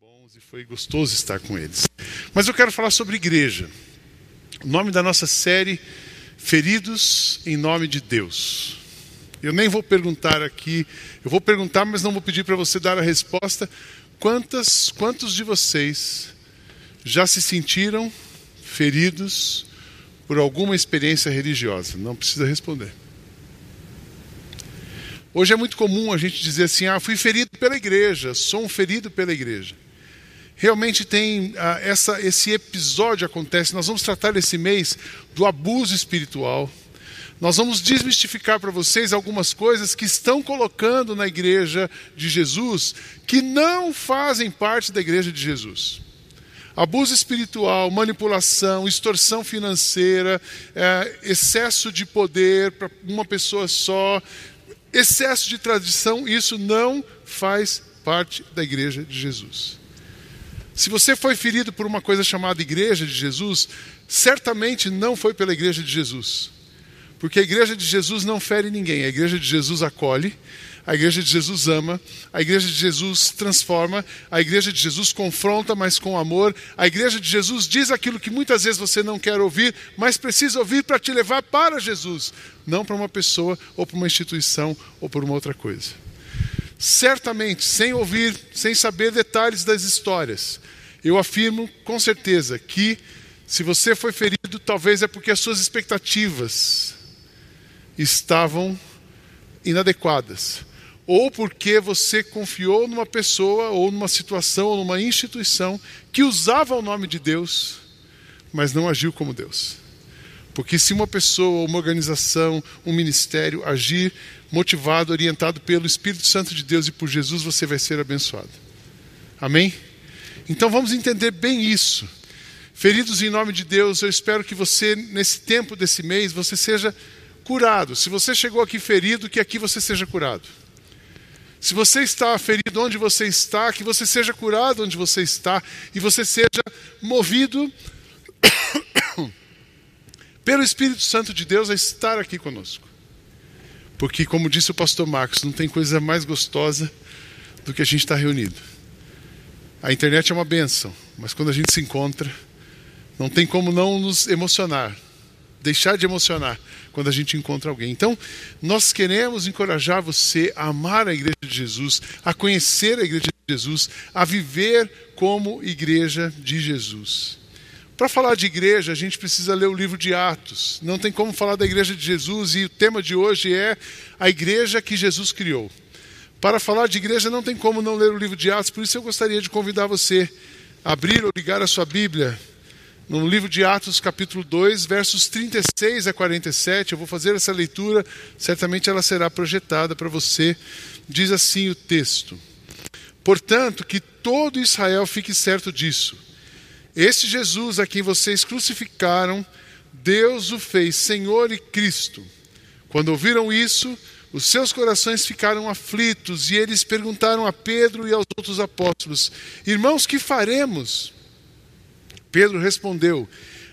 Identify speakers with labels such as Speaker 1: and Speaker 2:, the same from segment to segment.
Speaker 1: bons e foi gostoso estar com eles. Mas eu quero falar sobre igreja. O nome da nossa série, Feridos em Nome de Deus. Eu nem vou perguntar aqui, eu vou perguntar, mas não vou pedir para você dar a resposta. Quantas, quantos de vocês já se sentiram feridos por alguma experiência religiosa? Não precisa responder. Hoje é muito comum a gente dizer assim: ah, fui ferido pela igreja, sou um ferido pela igreja. Realmente tem ah, essa, esse episódio acontece. Nós vamos tratar esse mês do abuso espiritual. Nós vamos desmistificar para vocês algumas coisas que estão colocando na igreja de Jesus que não fazem parte da igreja de Jesus. Abuso espiritual, manipulação, extorsão financeira, é, excesso de poder para uma pessoa só, excesso de tradição, isso não faz parte da igreja de Jesus. Se você foi ferido por uma coisa chamada igreja de Jesus, certamente não foi pela igreja de Jesus. Porque a igreja de Jesus não fere ninguém, a igreja de Jesus acolhe, a igreja de Jesus ama, a igreja de Jesus transforma, a igreja de Jesus confronta, mas com amor. A igreja de Jesus diz aquilo que muitas vezes você não quer ouvir, mas precisa ouvir para te levar para Jesus, não para uma pessoa ou para uma instituição ou por uma outra coisa. Certamente, sem ouvir, sem saber detalhes das histórias, eu afirmo com certeza que se você foi ferido, talvez é porque as suas expectativas estavam inadequadas, ou porque você confiou numa pessoa, ou numa situação, ou numa instituição que usava o nome de Deus, mas não agiu como Deus. Porque se uma pessoa, uma organização, um ministério agir motivado, orientado pelo Espírito Santo de Deus e por Jesus, você vai ser abençoado. Amém? Então vamos entender bem isso. Feridos em nome de Deus, eu espero que você, nesse tempo desse mês, você seja curado. Se você chegou aqui ferido, que aqui você seja curado. Se você está ferido onde você está, que você seja curado onde você está e você seja movido pelo Espírito Santo de Deus a estar aqui conosco. Porque, como disse o pastor Marcos, não tem coisa mais gostosa do que a gente estar reunido. A internet é uma benção, mas quando a gente se encontra, não tem como não nos emocionar, deixar de emocionar quando a gente encontra alguém. Então, nós queremos encorajar você a amar a igreja de Jesus, a conhecer a igreja de Jesus, a viver como igreja de Jesus. Para falar de igreja, a gente precisa ler o livro de Atos. Não tem como falar da igreja de Jesus e o tema de hoje é a igreja que Jesus criou. Para falar de igreja, não tem como não ler o livro de Atos, por isso eu gostaria de convidar você a abrir ou ligar a sua Bíblia no livro de Atos, capítulo 2, versos 36 a 47. Eu vou fazer essa leitura, certamente ela será projetada para você. Diz assim o texto: Portanto, que todo Israel fique certo disso. Este Jesus a quem vocês crucificaram, Deus o fez Senhor e Cristo. Quando ouviram isso, os seus corações ficaram aflitos e eles perguntaram a Pedro e aos outros apóstolos: Irmãos, que faremos? Pedro respondeu: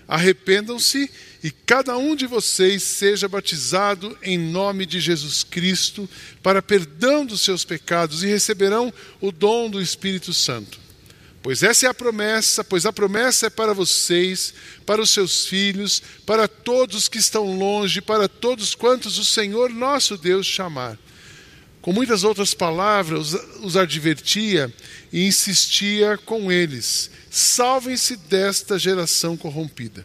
Speaker 1: Arrependam-se e cada um de vocês seja batizado em nome de Jesus Cristo para perdão dos seus pecados e receberão o dom do Espírito Santo. Pois essa é a promessa, pois a promessa é para vocês, para os seus filhos, para todos que estão longe, para todos quantos o Senhor nosso Deus chamar. Com muitas outras palavras, os advertia e insistia com eles: salvem-se desta geração corrompida.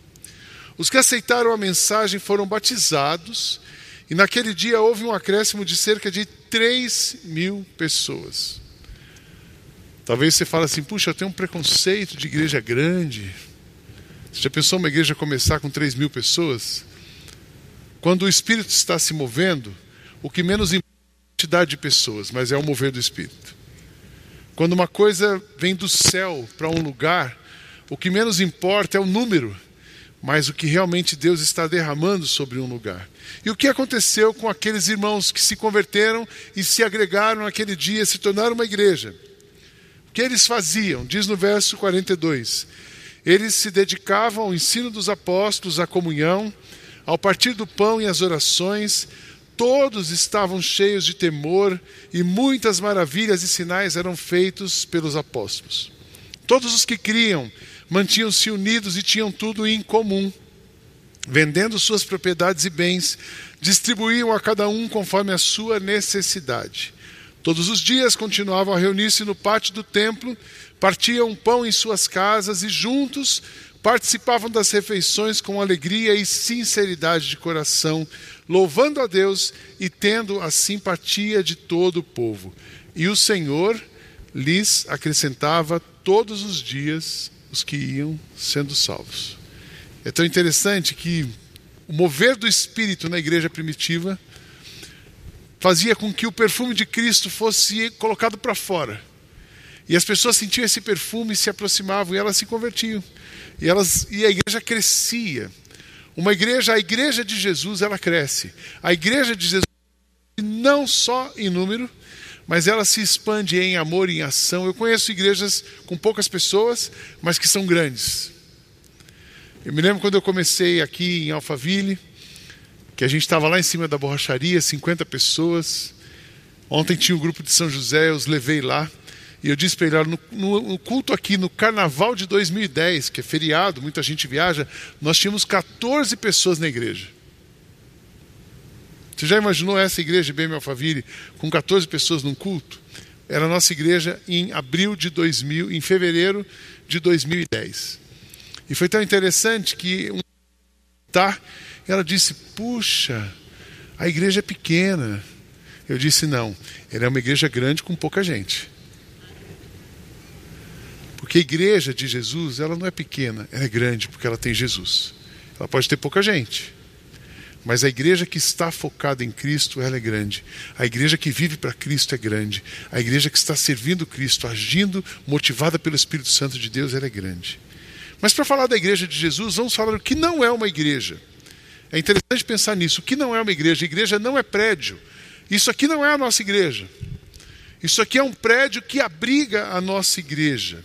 Speaker 1: Os que aceitaram a mensagem foram batizados, e naquele dia houve um acréscimo de cerca de 3 mil pessoas. Talvez você fale assim: puxa, eu tenho um preconceito de igreja grande. Você já pensou uma igreja começar com 3 mil pessoas? Quando o Espírito está se movendo, o que menos importa quantidade de pessoas, mas é o mover do Espírito. Quando uma coisa vem do céu para um lugar, o que menos importa é o número, mas o que realmente Deus está derramando sobre um lugar. E o que aconteceu com aqueles irmãos que se converteram e se agregaram naquele dia, se tornaram uma igreja? O que eles faziam? Diz no verso 42. Eles se dedicavam ao ensino dos apóstolos, à comunhão, ao partir do pão e às orações, todos estavam cheios de temor e muitas maravilhas e sinais eram feitos pelos apóstolos. Todos os que criam mantinham-se unidos e tinham tudo em comum. Vendendo suas propriedades e bens, distribuíam a cada um conforme a sua necessidade. Todos os dias continuavam a reunir-se no pátio do templo, partiam pão em suas casas e juntos participavam das refeições com alegria e sinceridade de coração, louvando a Deus e tendo a simpatia de todo o povo. E o Senhor lhes acrescentava todos os dias os que iam sendo salvos. É tão interessante que o mover do Espírito na igreja primitiva fazia com que o perfume de Cristo fosse colocado para fora. E as pessoas sentiam esse perfume, se aproximavam e elas se convertiam. E, elas, e a igreja crescia. Uma igreja, a igreja de Jesus, ela cresce. A igreja de Jesus, não só em número, mas ela se expande em amor e em ação. Eu conheço igrejas com poucas pessoas, mas que são grandes. Eu me lembro quando eu comecei aqui em Alphaville, que a gente estava lá em cima da borracharia, 50 pessoas. Ontem tinha o um grupo de São José, eu os levei lá. E eu disse para ele: no, no, no, culto aqui, no carnaval de 2010, que é feriado, muita gente viaja, nós tínhamos 14 pessoas na igreja. Você já imaginou essa igreja bem Alphaville com 14 pessoas num culto? Era a nossa igreja em abril de 2000, em fevereiro de 2010. E foi tão interessante que um tá, ela disse: "Puxa, a igreja é pequena". Eu disse: "Não, ela é uma igreja grande com pouca gente". Porque a igreja de Jesus, ela não é pequena, ela é grande porque ela tem Jesus. Ela pode ter pouca gente. Mas a igreja que está focada em Cristo, ela é grande. A igreja que vive para Cristo é grande. A igreja que está servindo Cristo, agindo, motivada pelo Espírito Santo de Deus, ela é grande. Mas para falar da igreja de Jesus, vamos falar o que não é uma igreja. É interessante pensar nisso. O que não é uma igreja? A igreja não é prédio. Isso aqui não é a nossa igreja. Isso aqui é um prédio que abriga a nossa igreja.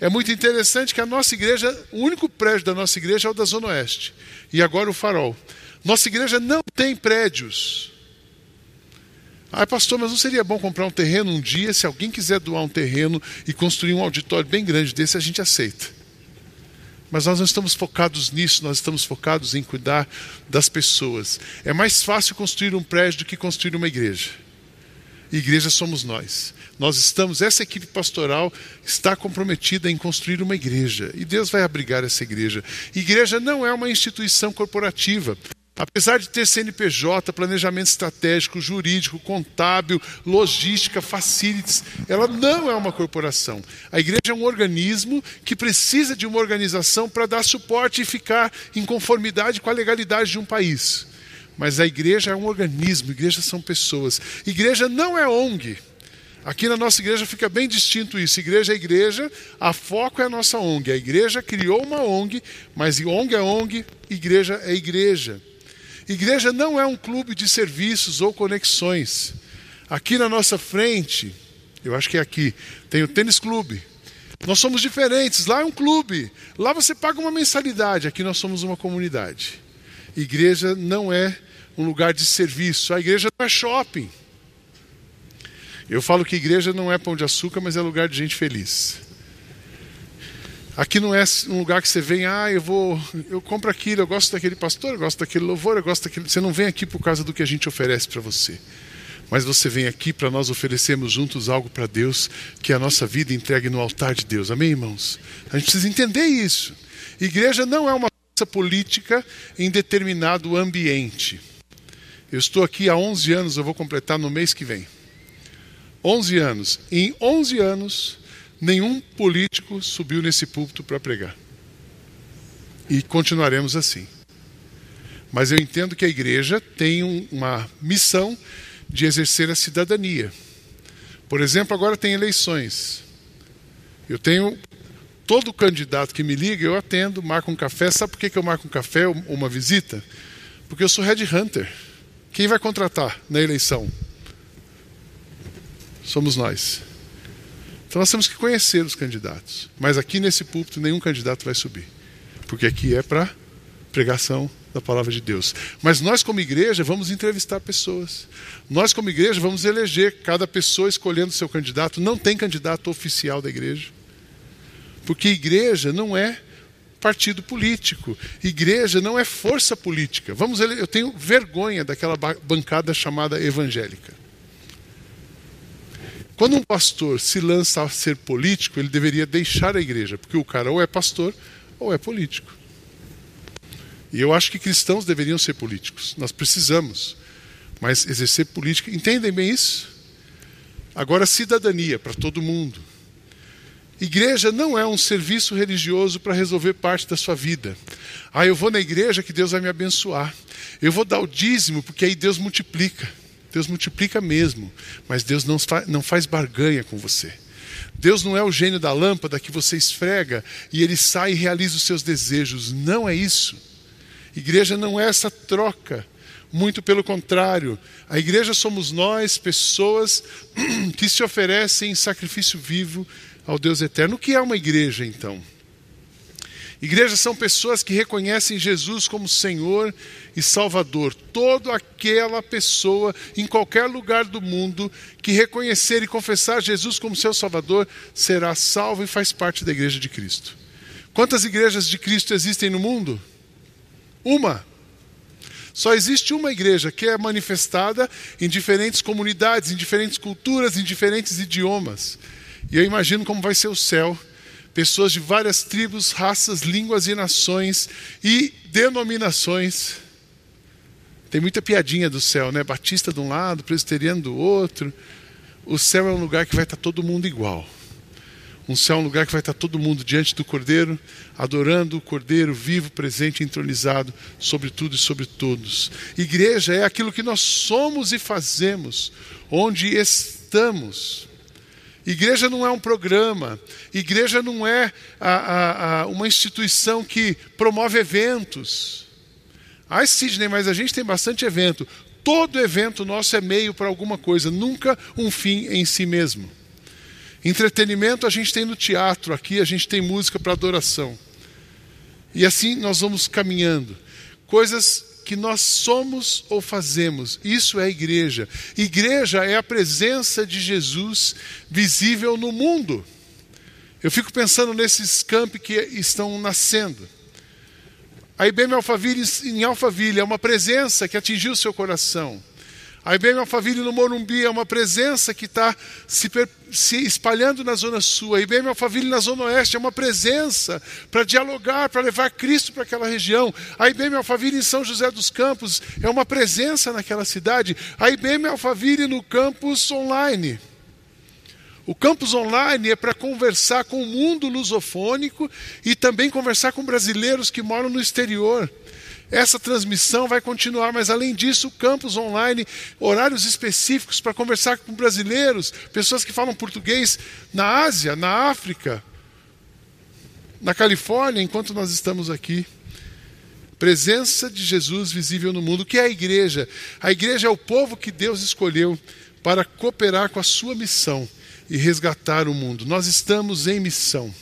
Speaker 1: É muito interessante que a nossa igreja, o único prédio da nossa igreja é o da Zona Oeste. E agora o farol. Nossa igreja não tem prédios. Ah, pastor, mas não seria bom comprar um terreno um dia? Se alguém quiser doar um terreno e construir um auditório bem grande desse, a gente aceita. Mas nós não estamos focados nisso, nós estamos focados em cuidar das pessoas. É mais fácil construir um prédio do que construir uma igreja. E igreja somos nós. Nós estamos, essa equipe pastoral está comprometida em construir uma igreja. E Deus vai abrigar essa igreja. Igreja não é uma instituição corporativa. Apesar de ter CNPJ, planejamento estratégico, jurídico, contábil, logística, facilities, ela não é uma corporação. A igreja é um organismo que precisa de uma organização para dar suporte e ficar em conformidade com a legalidade de um país. Mas a igreja é um organismo, igreja são pessoas. Igreja não é ONG. Aqui na nossa igreja fica bem distinto isso. Igreja é igreja, a foco é a nossa ONG. A igreja criou uma ONG, mas ONG é ONG, igreja é igreja. Igreja não é um clube de serviços ou conexões. Aqui na nossa frente, eu acho que é aqui, tem o tênis clube. Nós somos diferentes. Lá é um clube. Lá você paga uma mensalidade. Aqui nós somos uma comunidade. Igreja não é um lugar de serviço. A igreja não é shopping. Eu falo que igreja não é pão de açúcar, mas é lugar de gente feliz. Aqui não é um lugar que você vem, ah, eu vou, eu compro aquilo, eu gosto daquele pastor, eu gosto daquele louvor, eu gosto daquele. Você não vem aqui por causa do que a gente oferece para você. Mas você vem aqui para nós oferecermos juntos algo para Deus, que é a nossa vida entregue no altar de Deus. Amém, irmãos? A gente precisa entender isso. Igreja não é uma força política em determinado ambiente. Eu estou aqui há 11 anos, eu vou completar no mês que vem. 11 anos. Em 11 anos, nenhum político subiu nesse púlpito para pregar. E continuaremos assim. Mas eu entendo que a igreja tem uma missão de exercer a cidadania. Por exemplo, agora tem eleições. Eu tenho todo candidato que me liga, eu atendo, marco um café. Sabe por que eu marco um café ou uma visita? Porque eu sou headhunter. Quem vai contratar na eleição? Somos nós. Então nós temos que conhecer os candidatos. Mas aqui nesse púlpito nenhum candidato vai subir. Porque aqui é para pregação da palavra de Deus. Mas nós, como igreja, vamos entrevistar pessoas. Nós, como igreja, vamos eleger cada pessoa escolhendo seu candidato. Não tem candidato oficial da igreja. Porque igreja não é partido político. Igreja não é força política. Vamos, eu tenho vergonha daquela bancada chamada evangélica. Quando um pastor se lança a ser político, ele deveria deixar a igreja, porque o cara ou é pastor ou é político. E eu acho que cristãos deveriam ser políticos. Nós precisamos. Mas exercer política, entendem bem isso? Agora, cidadania para todo mundo. Igreja não é um serviço religioso para resolver parte da sua vida. Ah, eu vou na igreja que Deus vai me abençoar. Eu vou dar o dízimo porque aí Deus multiplica. Deus multiplica mesmo, mas Deus não, fa não faz barganha com você. Deus não é o gênio da lâmpada que você esfrega e ele sai e realiza os seus desejos. Não é isso. Igreja não é essa troca. Muito pelo contrário. A igreja somos nós, pessoas que se oferecem em sacrifício vivo ao Deus eterno. O que é uma igreja, então? Igrejas são pessoas que reconhecem Jesus como Senhor e Salvador. Toda aquela pessoa em qualquer lugar do mundo que reconhecer e confessar Jesus como seu Salvador será salvo e faz parte da igreja de Cristo. Quantas igrejas de Cristo existem no mundo? Uma. Só existe uma igreja que é manifestada em diferentes comunidades, em diferentes culturas, em diferentes idiomas. E eu imagino como vai ser o céu. Pessoas de várias tribos, raças, línguas e nações e denominações. Tem muita piadinha do céu, né? Batista de um lado, presbiteriano do outro. O céu é um lugar que vai estar todo mundo igual. Um céu é um lugar que vai estar todo mundo diante do Cordeiro, adorando o Cordeiro vivo, presente, entronizado sobre tudo e sobre todos. Igreja é aquilo que nós somos e fazemos, onde estamos. Igreja não é um programa, igreja não é a, a, a uma instituição que promove eventos. Ai, Sidney, mas a gente tem bastante evento. Todo evento nosso é meio para alguma coisa, nunca um fim em si mesmo. Entretenimento a gente tem no teatro, aqui a gente tem música para adoração. E assim nós vamos caminhando. Coisas que nós somos ou fazemos. Isso é igreja. Igreja é a presença de Jesus visível no mundo. Eu fico pensando nesses campi que estão nascendo. A IBM Alphaville em Alphaville é uma presença que atingiu o seu coração. A IBM Alphaville no Morumbi é uma presença que está se, se, espalhando na Zona Sul. A IBM Alphaville na Zona Oeste é uma presença para dialogar, para levar Cristo para aquela região. A IBM Alphaville em São José dos Campos é uma presença naquela cidade. A IBM Alphaville no campus online. O campus online é para conversar com o mundo lusofônico e também conversar com brasileiros que moram no exterior. Essa transmissão vai continuar, mas além disso, o campus online, horários específicos para conversar com brasileiros, pessoas que falam português na Ásia, na África, na Califórnia, enquanto nós estamos aqui. Presença de Jesus visível no mundo. Que é a igreja? A igreja é o povo que Deus escolheu para cooperar com a sua missão e resgatar o mundo. Nós estamos em missão.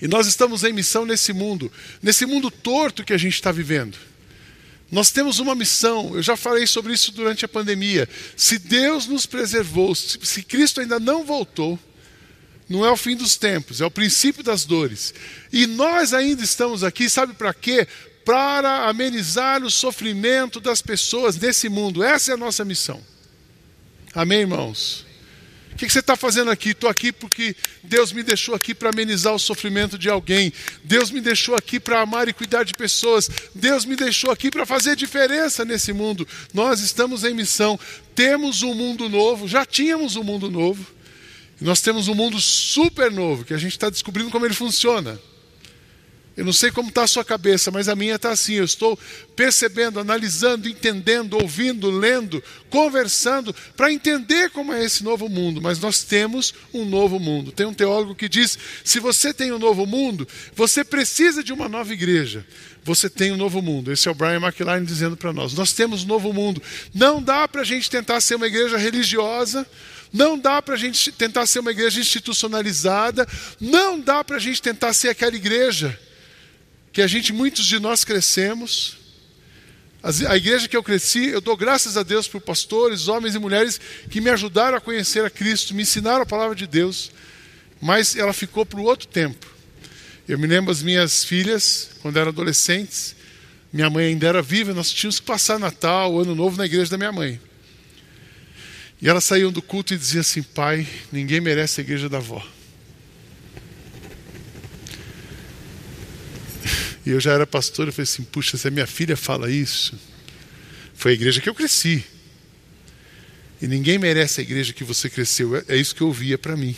Speaker 1: E nós estamos em missão nesse mundo, nesse mundo torto que a gente está vivendo. Nós temos uma missão, eu já falei sobre isso durante a pandemia. Se Deus nos preservou, se Cristo ainda não voltou, não é o fim dos tempos, é o princípio das dores. E nós ainda estamos aqui, sabe para quê? Para amenizar o sofrimento das pessoas nesse mundo. Essa é a nossa missão. Amém, irmãos? O que você está fazendo aqui? Estou aqui porque Deus me deixou aqui para amenizar o sofrimento de alguém. Deus me deixou aqui para amar e cuidar de pessoas. Deus me deixou aqui para fazer diferença nesse mundo. Nós estamos em missão. Temos um mundo novo, já tínhamos um mundo novo. Nós temos um mundo super novo que a gente está descobrindo como ele funciona. Eu não sei como está a sua cabeça, mas a minha está assim. Eu estou percebendo, analisando, entendendo, ouvindo, lendo, conversando, para entender como é esse novo mundo. Mas nós temos um novo mundo. Tem um teólogo que diz: se você tem um novo mundo, você precisa de uma nova igreja. Você tem um novo mundo. Esse é o Brian McLaren dizendo para nós. Nós temos um novo mundo. Não dá para a gente tentar ser uma igreja religiosa. Não dá para a gente tentar ser uma igreja institucionalizada. Não dá para a gente tentar ser aquela igreja que a gente, muitos de nós crescemos. A igreja que eu cresci, eu dou graças a Deus por pastores, homens e mulheres que me ajudaram a conhecer a Cristo, me ensinaram a palavra de Deus. Mas ela ficou para o outro tempo. Eu me lembro as minhas filhas, quando eram adolescentes, minha mãe ainda era viva, nós tínhamos que passar Natal, Ano Novo na igreja da minha mãe. E elas saíam do culto e diziam assim: Pai, ninguém merece a igreja da avó. E eu já era pastor, eu falei assim: puxa, se a minha filha fala isso, foi a igreja que eu cresci. E ninguém merece a igreja que você cresceu. É, é isso que eu ouvia para mim.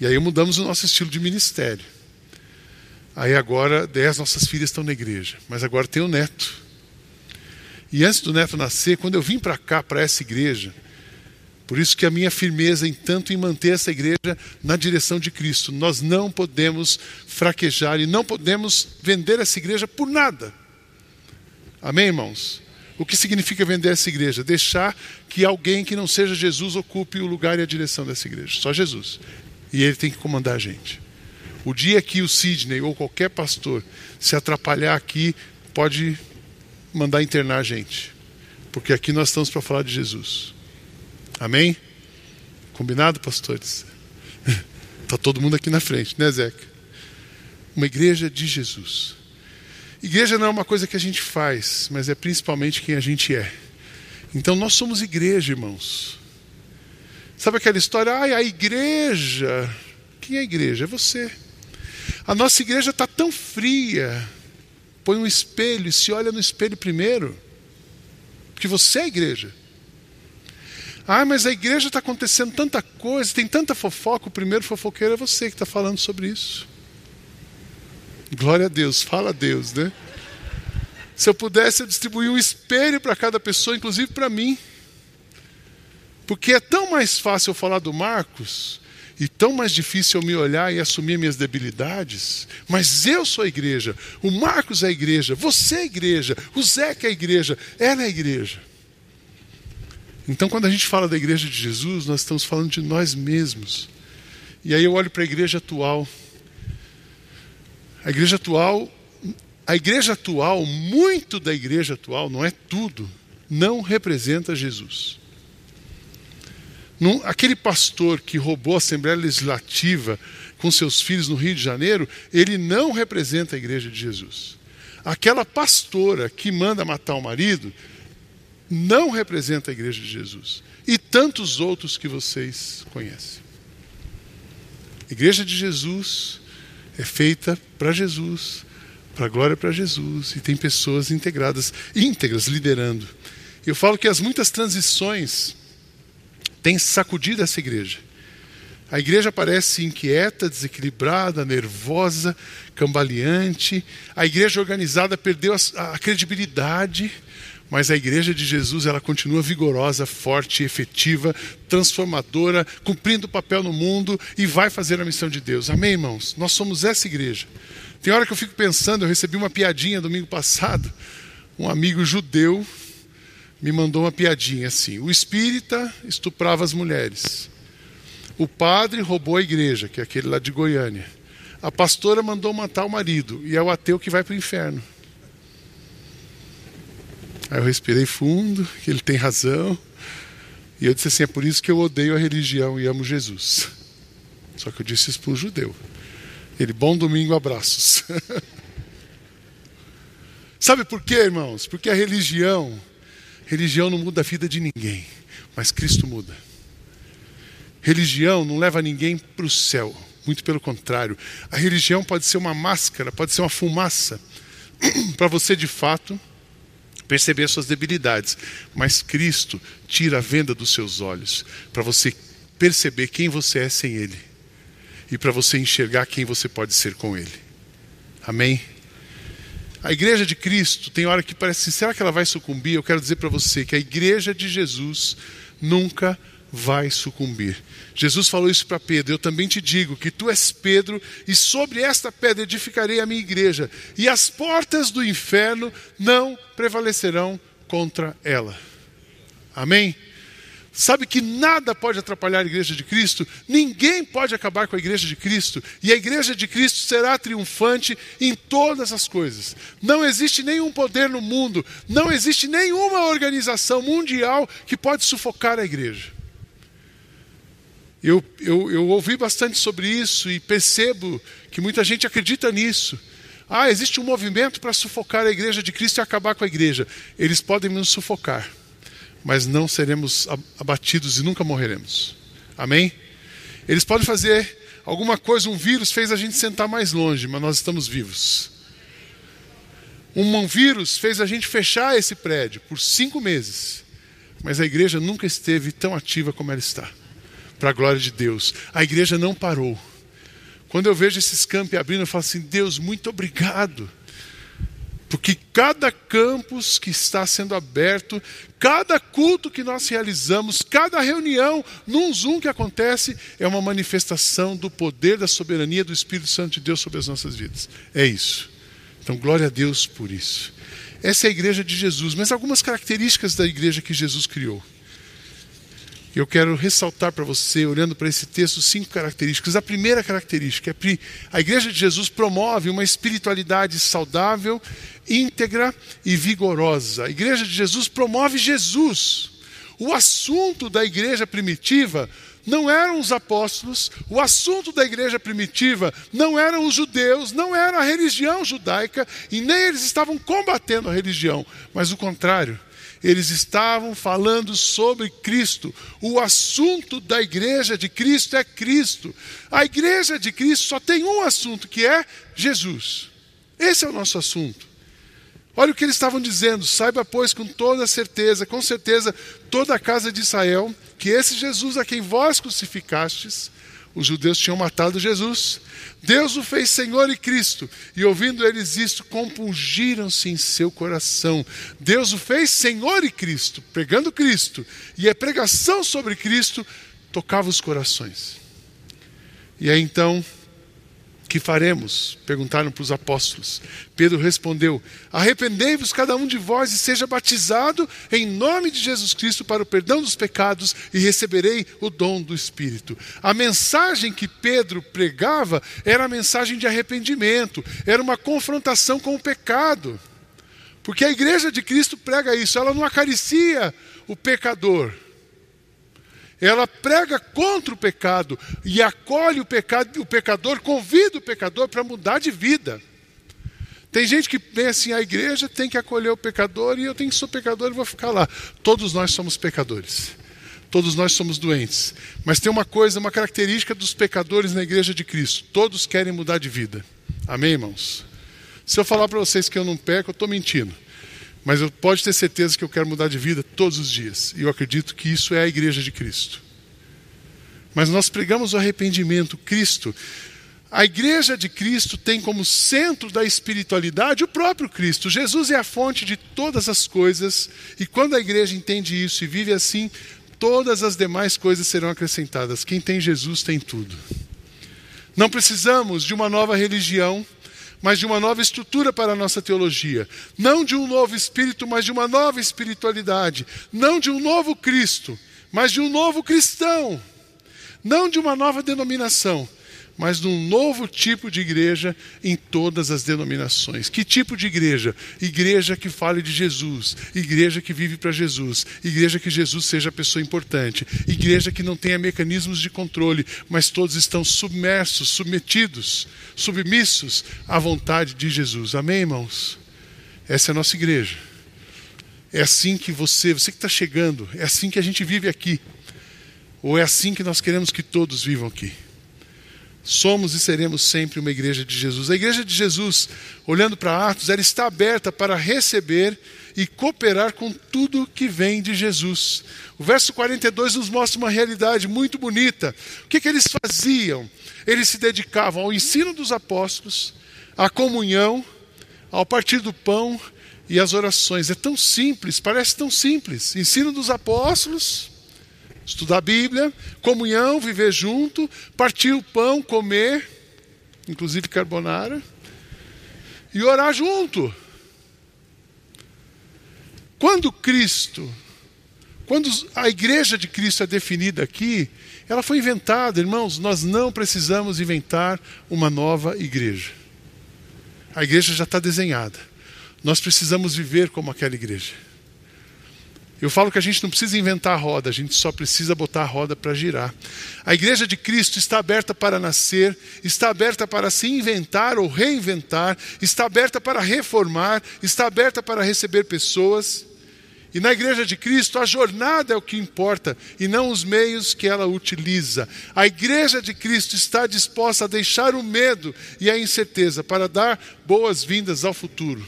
Speaker 1: E aí mudamos o nosso estilo de ministério. Aí agora, dez nossas filhas estão na igreja, mas agora tem o neto. E antes do neto nascer, quando eu vim para cá, para essa igreja, por isso que a minha firmeza em tanto em manter essa igreja na direção de Cristo. Nós não podemos fraquejar e não podemos vender essa igreja por nada. Amém, irmãos? O que significa vender essa igreja? Deixar que alguém que não seja Jesus ocupe o lugar e a direção dessa igreja. Só Jesus. E ele tem que comandar a gente. O dia que o Sidney ou qualquer pastor se atrapalhar aqui, pode mandar internar a gente. Porque aqui nós estamos para falar de Jesus. Amém? Combinado, pastores? Está todo mundo aqui na frente, né, Zeca? Uma igreja de Jesus. Igreja não é uma coisa que a gente faz, mas é principalmente quem a gente é. Então nós somos igreja, irmãos. Sabe aquela história? Ai, a igreja. Quem é a igreja? É você. A nossa igreja está tão fria. Põe um espelho e se olha no espelho primeiro. Porque você é a igreja. Ah, mas a igreja está acontecendo tanta coisa, tem tanta fofoca. O primeiro fofoqueiro é você que está falando sobre isso. Glória a Deus, fala a Deus, né? Se eu pudesse, eu distribuir um espelho para cada pessoa, inclusive para mim. Porque é tão mais fácil eu falar do Marcos e tão mais difícil eu me olhar e assumir minhas debilidades. Mas eu sou a igreja, o Marcos é a igreja, você é a igreja, o Zeca é a igreja, ela é a igreja. Então, quando a gente fala da igreja de Jesus, nós estamos falando de nós mesmos. E aí eu olho para a igreja atual. A igreja atual, a igreja atual, muito da igreja atual, não é tudo, não representa Jesus. Num, aquele pastor que roubou a Assembleia Legislativa com seus filhos no Rio de Janeiro, ele não representa a igreja de Jesus. Aquela pastora que manda matar o marido, não representa a igreja de Jesus. E tantos outros que vocês conhecem. A igreja de Jesus é feita para Jesus, para a glória para Jesus, e tem pessoas integradas, íntegras, liderando. Eu falo que as muitas transições têm sacudido essa igreja. A igreja parece inquieta, desequilibrada, nervosa, cambaleante. A igreja organizada perdeu a, a credibilidade mas a igreja de Jesus ela continua vigorosa, forte, efetiva, transformadora, cumprindo o papel no mundo e vai fazer a missão de Deus. Amém, irmãos? Nós somos essa igreja. Tem hora que eu fico pensando, eu recebi uma piadinha domingo passado, um amigo judeu me mandou uma piadinha assim: o espírita estuprava as mulheres, o padre roubou a igreja, que é aquele lá de Goiânia, a pastora mandou matar o marido e é o ateu que vai para o inferno. Aí eu respirei fundo, que ele tem razão. E eu disse assim: é por isso que eu odeio a religião e amo Jesus. Só que eu disse isso para um judeu. Ele, bom domingo, abraços. Sabe por quê, irmãos? Porque a religião, religião não muda a vida de ninguém, mas Cristo muda. Religião não leva ninguém para o céu, muito pelo contrário. A religião pode ser uma máscara, pode ser uma fumaça, para você de fato perceber suas debilidades. Mas Cristo tira a venda dos seus olhos para você perceber quem você é sem Ele e para você enxergar quem você pode ser com Ele. Amém? A igreja de Cristo tem hora que parece, será que ela vai sucumbir? Eu quero dizer para você que a igreja de Jesus nunca vai sucumbir. Jesus falou isso para Pedro: Eu também te digo que tu és Pedro, e sobre esta pedra edificarei a minha igreja, e as portas do inferno não prevalecerão contra ela. Amém? Sabe que nada pode atrapalhar a igreja de Cristo, ninguém pode acabar com a igreja de Cristo, e a igreja de Cristo será triunfante em todas as coisas. Não existe nenhum poder no mundo, não existe nenhuma organização mundial que pode sufocar a igreja. Eu, eu, eu ouvi bastante sobre isso e percebo que muita gente acredita nisso. Ah, existe um movimento para sufocar a igreja de Cristo e acabar com a igreja. Eles podem nos sufocar, mas não seremos abatidos e nunca morreremos. Amém? Eles podem fazer alguma coisa, um vírus fez a gente sentar mais longe, mas nós estamos vivos. Um vírus fez a gente fechar esse prédio por cinco meses, mas a igreja nunca esteve tão ativa como ela está para a glória de Deus. A igreja não parou. Quando eu vejo esses campos abrindo, eu falo assim: Deus, muito obrigado. Porque cada campus que está sendo aberto, cada culto que nós realizamos, cada reunião num Zoom que acontece, é uma manifestação do poder, da soberania do Espírito Santo de Deus sobre as nossas vidas. É isso. Então, glória a Deus por isso. Essa é a igreja de Jesus, mas algumas características da igreja que Jesus criou. Eu quero ressaltar para você, olhando para esse texto, cinco características. A primeira característica é a Igreja de Jesus promove uma espiritualidade saudável, íntegra e vigorosa. A Igreja de Jesus promove Jesus. O assunto da igreja primitiva não eram os apóstolos, o assunto da igreja primitiva não eram os judeus, não era a religião judaica e nem eles estavam combatendo a religião, mas o contrário eles estavam falando sobre Cristo. O assunto da igreja de Cristo é Cristo. A igreja de Cristo só tem um assunto, que é Jesus. Esse é o nosso assunto. Olha o que eles estavam dizendo: saiba, pois, com toda certeza, com certeza, toda a casa de Israel, que esse Jesus a quem vós crucificastes, os judeus tinham matado Jesus. Deus o fez Senhor e Cristo. E ouvindo eles isto, compungiram-se em seu coração. Deus o fez Senhor e Cristo, pregando Cristo. E a pregação sobre Cristo tocava os corações. E aí então que faremos? Perguntaram para os apóstolos. Pedro respondeu: Arrependei-vos cada um de vós e seja batizado em nome de Jesus Cristo para o perdão dos pecados e receberei o dom do Espírito. A mensagem que Pedro pregava era a mensagem de arrependimento, era uma confrontação com o pecado. Porque a igreja de Cristo prega isso, ela não acaricia o pecador ela prega contra o pecado e acolhe o, pecado, o pecador, convida o pecador para mudar de vida. Tem gente que pensa assim: a igreja tem que acolher o pecador e eu tenho que ser pecador e vou ficar lá. Todos nós somos pecadores. Todos nós somos doentes. Mas tem uma coisa, uma característica dos pecadores na igreja de Cristo: todos querem mudar de vida. Amém, irmãos? Se eu falar para vocês que eu não peco, eu estou mentindo. Mas eu pode ter certeza que eu quero mudar de vida todos os dias. E eu acredito que isso é a igreja de Cristo. Mas nós pregamos o arrependimento, Cristo. A igreja de Cristo tem como centro da espiritualidade o próprio Cristo. Jesus é a fonte de todas as coisas, e quando a igreja entende isso e vive assim, todas as demais coisas serão acrescentadas. Quem tem Jesus tem tudo. Não precisamos de uma nova religião mas de uma nova estrutura para a nossa teologia. Não de um novo espírito, mas de uma nova espiritualidade. Não de um novo Cristo, mas de um novo cristão. Não de uma nova denominação, mas de um novo tipo de igreja em todas as denominações. Que tipo de igreja? Igreja que fale de Jesus, igreja que vive para Jesus, igreja que Jesus seja a pessoa importante, igreja que não tenha mecanismos de controle, mas todos estão submersos, submetidos, submissos à vontade de Jesus. Amém, irmãos? Essa é a nossa igreja. É assim que você, você que está chegando, é assim que a gente vive aqui. Ou é assim que nós queremos que todos vivam aqui? Somos e seremos sempre uma igreja de Jesus. A igreja de Jesus, olhando para Atos, ela está aberta para receber e cooperar com tudo que vem de Jesus. O verso 42 nos mostra uma realidade muito bonita. O que, que eles faziam? Eles se dedicavam ao ensino dos apóstolos, à comunhão, ao partir do pão e às orações. É tão simples, parece tão simples. Ensino dos apóstolos, estudar a Bíblia, comunhão, viver junto, partir o pão, comer, inclusive carbonara, e orar junto. Quando Cristo, quando a igreja de Cristo é definida aqui, ela foi inventada, irmãos, nós não precisamos inventar uma nova igreja. A igreja já está desenhada. Nós precisamos viver como aquela igreja. Eu falo que a gente não precisa inventar a roda, a gente só precisa botar a roda para girar. A igreja de Cristo está aberta para nascer, está aberta para se inventar ou reinventar, está aberta para reformar, está aberta para receber pessoas. E na igreja de Cristo, a jornada é o que importa e não os meios que ela utiliza. A igreja de Cristo está disposta a deixar o medo e a incerteza para dar boas-vindas ao futuro.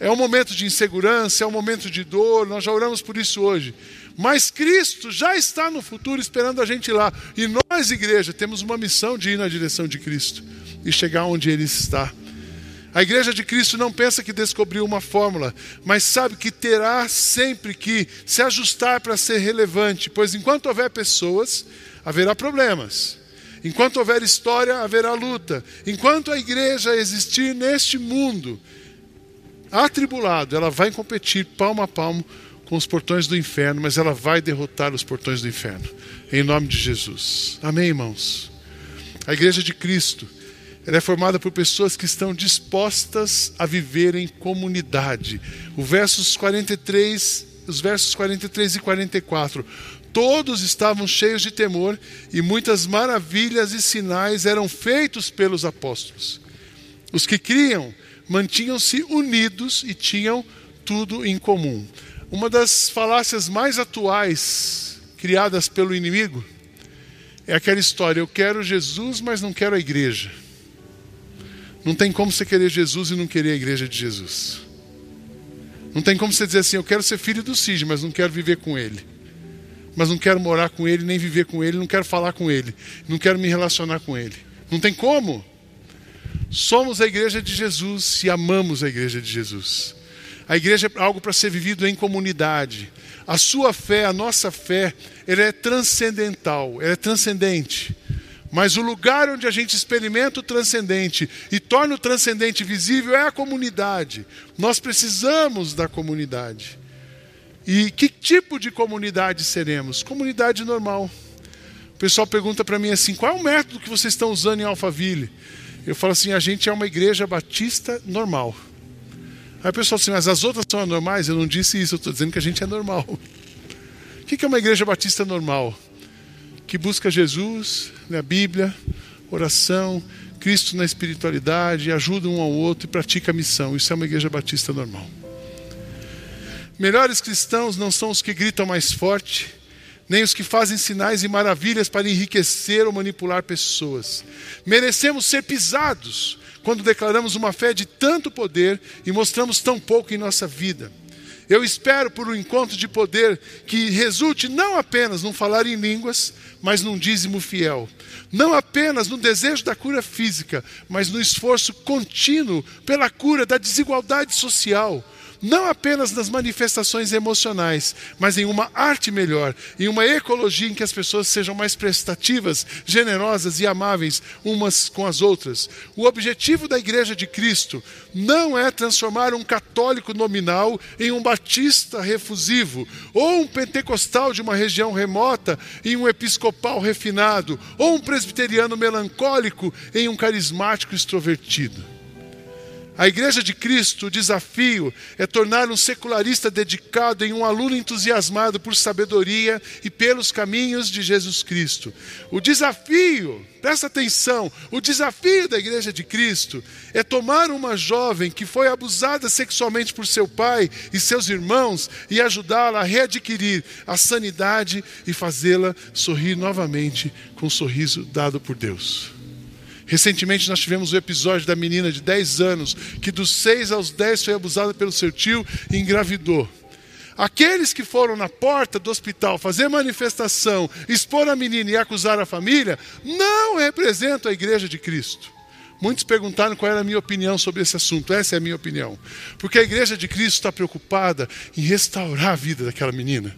Speaker 1: É um momento de insegurança, é um momento de dor, nós já oramos por isso hoje. Mas Cristo já está no futuro esperando a gente lá. E nós, igreja, temos uma missão de ir na direção de Cristo e chegar onde Ele está. A igreja de Cristo não pensa que descobriu uma fórmula, mas sabe que terá sempre que se ajustar para ser relevante, pois enquanto houver pessoas, haverá problemas. Enquanto houver história, haverá luta. Enquanto a igreja existir neste mundo, atribulado, ela vai competir palmo a palmo com os portões do inferno, mas ela vai derrotar os portões do inferno. Em nome de Jesus. Amém, irmãos? A igreja de Cristo, ela é formada por pessoas que estão dispostas a viver em comunidade. O versos 43, os versos 43 e 44. Todos estavam cheios de temor e muitas maravilhas e sinais eram feitos pelos apóstolos. Os que criam mantinham-se unidos e tinham tudo em comum. Uma das falácias mais atuais criadas pelo inimigo é aquela história: eu quero Jesus, mas não quero a igreja. Não tem como você querer Jesus e não querer a igreja de Jesus. Não tem como você dizer assim: eu quero ser filho do Cid, mas não quero viver com ele. Mas não quero morar com ele, nem viver com ele, não quero falar com ele, não quero me relacionar com ele. Não tem como. Somos a igreja de Jesus e amamos a igreja de Jesus. A igreja é algo para ser vivido em comunidade. A sua fé, a nossa fé, ela é transcendental, ela é transcendente. Mas o lugar onde a gente experimenta o transcendente e torna o transcendente visível é a comunidade. Nós precisamos da comunidade. E que tipo de comunidade seremos? Comunidade normal. O pessoal pergunta para mim assim: qual é o método que vocês estão usando em Alphaville? Eu falo assim: a gente é uma igreja batista normal. Aí o pessoal assim, mas as outras são anormais? Eu não disse isso, eu estou dizendo que a gente é normal. O que é uma igreja batista normal? Que busca Jesus, a Bíblia, oração, Cristo na espiritualidade, ajuda um ao outro e pratica a missão. Isso é uma igreja batista normal. Melhores cristãos não são os que gritam mais forte, nem os que fazem sinais e maravilhas para enriquecer ou manipular pessoas. Merecemos ser pisados quando declaramos uma fé de tanto poder e mostramos tão pouco em nossa vida. Eu espero por um encontro de poder que resulte não apenas num falar em línguas, mas num dízimo fiel. Não apenas no desejo da cura física, mas no esforço contínuo pela cura da desigualdade social não apenas nas manifestações emocionais, mas em uma arte melhor, em uma ecologia em que as pessoas sejam mais prestativas, generosas e amáveis umas com as outras. O objetivo da Igreja de Cristo não é transformar um católico nominal em um batista refusivo, ou um pentecostal de uma região remota em um episcopal refinado, ou um presbiteriano melancólico em um carismático extrovertido. A Igreja de Cristo, o desafio é tornar um secularista dedicado em um aluno entusiasmado por sabedoria e pelos caminhos de Jesus Cristo. O desafio, presta atenção, o desafio da Igreja de Cristo é tomar uma jovem que foi abusada sexualmente por seu pai e seus irmãos e ajudá-la a readquirir a sanidade e fazê-la sorrir novamente com um sorriso dado por Deus. Recentemente nós tivemos o episódio da menina de 10 anos que dos 6 aos 10 foi abusada pelo seu tio e engravidou. Aqueles que foram na porta do hospital fazer manifestação, expor a menina e acusar a família, não representam a igreja de Cristo. Muitos perguntaram qual era a minha opinião sobre esse assunto. Essa é a minha opinião. Porque a igreja de Cristo está preocupada em restaurar a vida daquela menina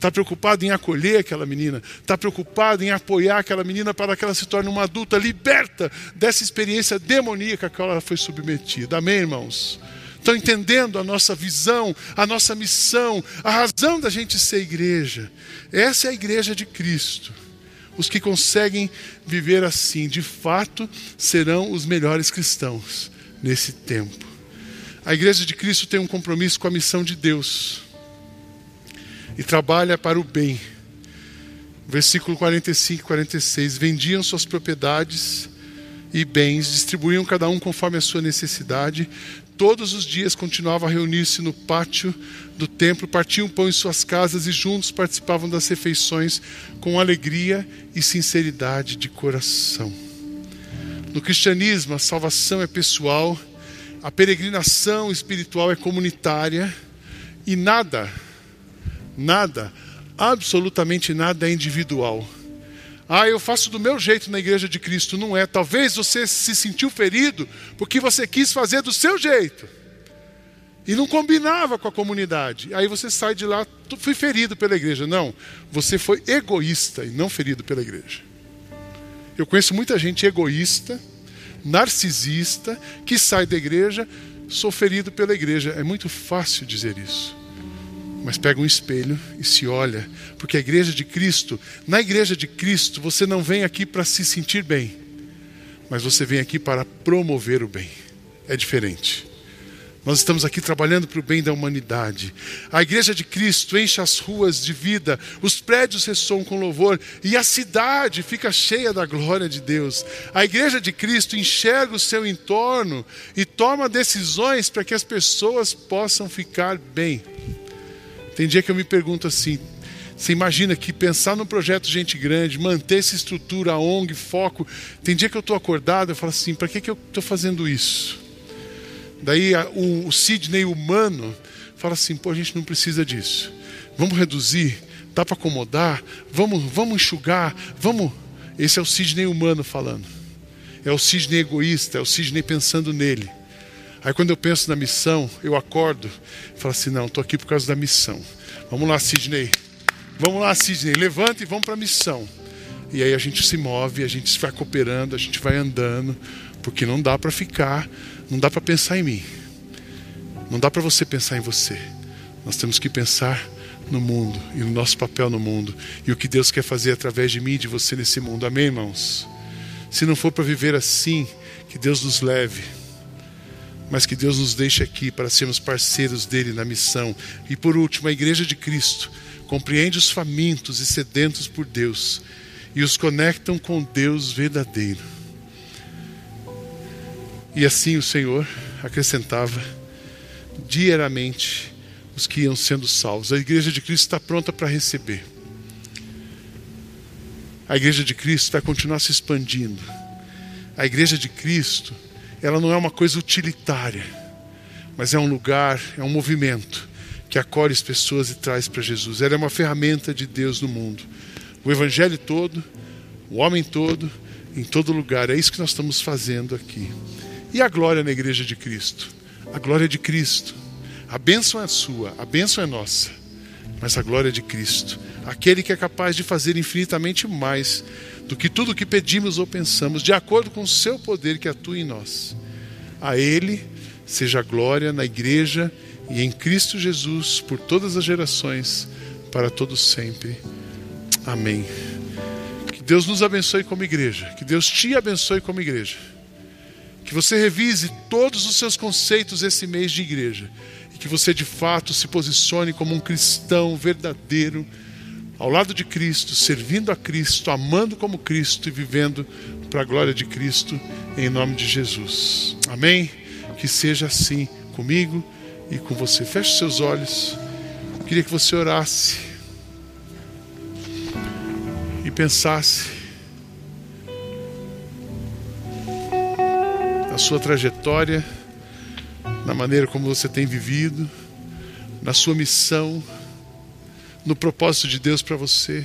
Speaker 1: está preocupado em acolher aquela menina, está preocupado em apoiar aquela menina para que ela se torne uma adulta liberta dessa experiência demoníaca que ela foi submetida. Amém, irmãos? Estão entendendo a nossa visão, a nossa missão, a razão da gente ser igreja? Essa é a igreja de Cristo. Os que conseguem viver assim, de fato, serão os melhores cristãos nesse tempo. A igreja de Cristo tem um compromisso com a missão de Deus. E trabalha para o bem. Versículo 45 e 46. Vendiam suas propriedades e bens, distribuíam cada um conforme a sua necessidade. Todos os dias continuavam a reunir-se no pátio do templo, partiam pão em suas casas e juntos participavam das refeições com alegria e sinceridade de coração. No cristianismo, a salvação é pessoal, a peregrinação espiritual é comunitária e nada, nada, absolutamente nada é individual. Ah, eu faço do meu jeito na igreja de Cristo. Não é. Talvez você se sentiu ferido porque você quis fazer do seu jeito. E não combinava com a comunidade. Aí você sai de lá, fui ferido pela igreja. Não, você foi egoísta e não ferido pela igreja. Eu conheço muita gente egoísta, narcisista, que sai da igreja, sou ferido pela igreja. É muito fácil dizer isso mas pega um espelho e se olha, porque a igreja de Cristo, na igreja de Cristo, você não vem aqui para se sentir bem, mas você vem aqui para promover o bem. É diferente. Nós estamos aqui trabalhando para o bem da humanidade. A igreja de Cristo enche as ruas de vida, os prédios ressoam com louvor e a cidade fica cheia da glória de Deus. A igreja de Cristo enxerga o seu entorno e toma decisões para que as pessoas possam ficar bem. Tem dia que eu me pergunto assim: você imagina que pensar no projeto Gente Grande, manter essa estrutura, ONG, foco. Tem dia que eu estou acordado, eu falo assim: para que, que eu estou fazendo isso? Daí o, o Sidney humano fala assim: pô, a gente não precisa disso. Vamos reduzir, dá para acomodar, vamos, vamos enxugar, vamos. Esse é o Sidney humano falando. É o Sidney egoísta, é o Sidney pensando nele. Aí quando eu penso na missão, eu acordo e falo assim: não, estou aqui por causa da missão. Vamos lá, Sidney. Vamos lá, Sidney. Levanta e vamos para a missão. E aí a gente se move, a gente vai cooperando, a gente vai andando, porque não dá para ficar, não dá para pensar em mim. Não dá para você pensar em você. Nós temos que pensar no mundo e no nosso papel no mundo e o que Deus quer fazer através de mim e de você nesse mundo. Amém, irmãos? Se não for para viver assim, que Deus nos leve mas que Deus nos deixe aqui para sermos parceiros dele na missão. E por último, a Igreja de Cristo compreende os famintos e sedentos por Deus e os conectam com Deus verdadeiro. E assim o Senhor acrescentava diariamente os que iam sendo salvos. A Igreja de Cristo está pronta para receber. A Igreja de Cristo vai continuar se expandindo. A Igreja de Cristo ela não é uma coisa utilitária, mas é um lugar, é um movimento que acolhe as pessoas e traz para Jesus. Ela é uma ferramenta de Deus no mundo. O Evangelho todo, o homem todo, em todo lugar. É isso que nós estamos fazendo aqui. E a glória na igreja de Cristo? A glória de Cristo. A bênção é sua, a bênção é nossa, mas a glória de Cristo. Aquele que é capaz de fazer infinitamente mais do que tudo o que pedimos ou pensamos, de acordo com o seu poder que atua em nós. A Ele seja glória na igreja e em Cristo Jesus por todas as gerações, para todos sempre. Amém. Que Deus nos abençoe como igreja, que Deus te abençoe como igreja. Que você revise todos os seus conceitos esse mês de igreja que você de fato se posicione como um cristão verdadeiro ao lado de Cristo, servindo a Cristo, amando como Cristo e vivendo para a glória de Cristo, em nome de Jesus. Amém? Que seja assim comigo e com você. Feche seus olhos. Queria que você orasse e pensasse na sua trajetória, na maneira como você tem vivido, na sua missão no propósito de Deus para você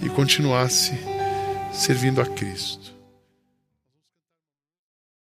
Speaker 1: e continuasse servindo a Cristo.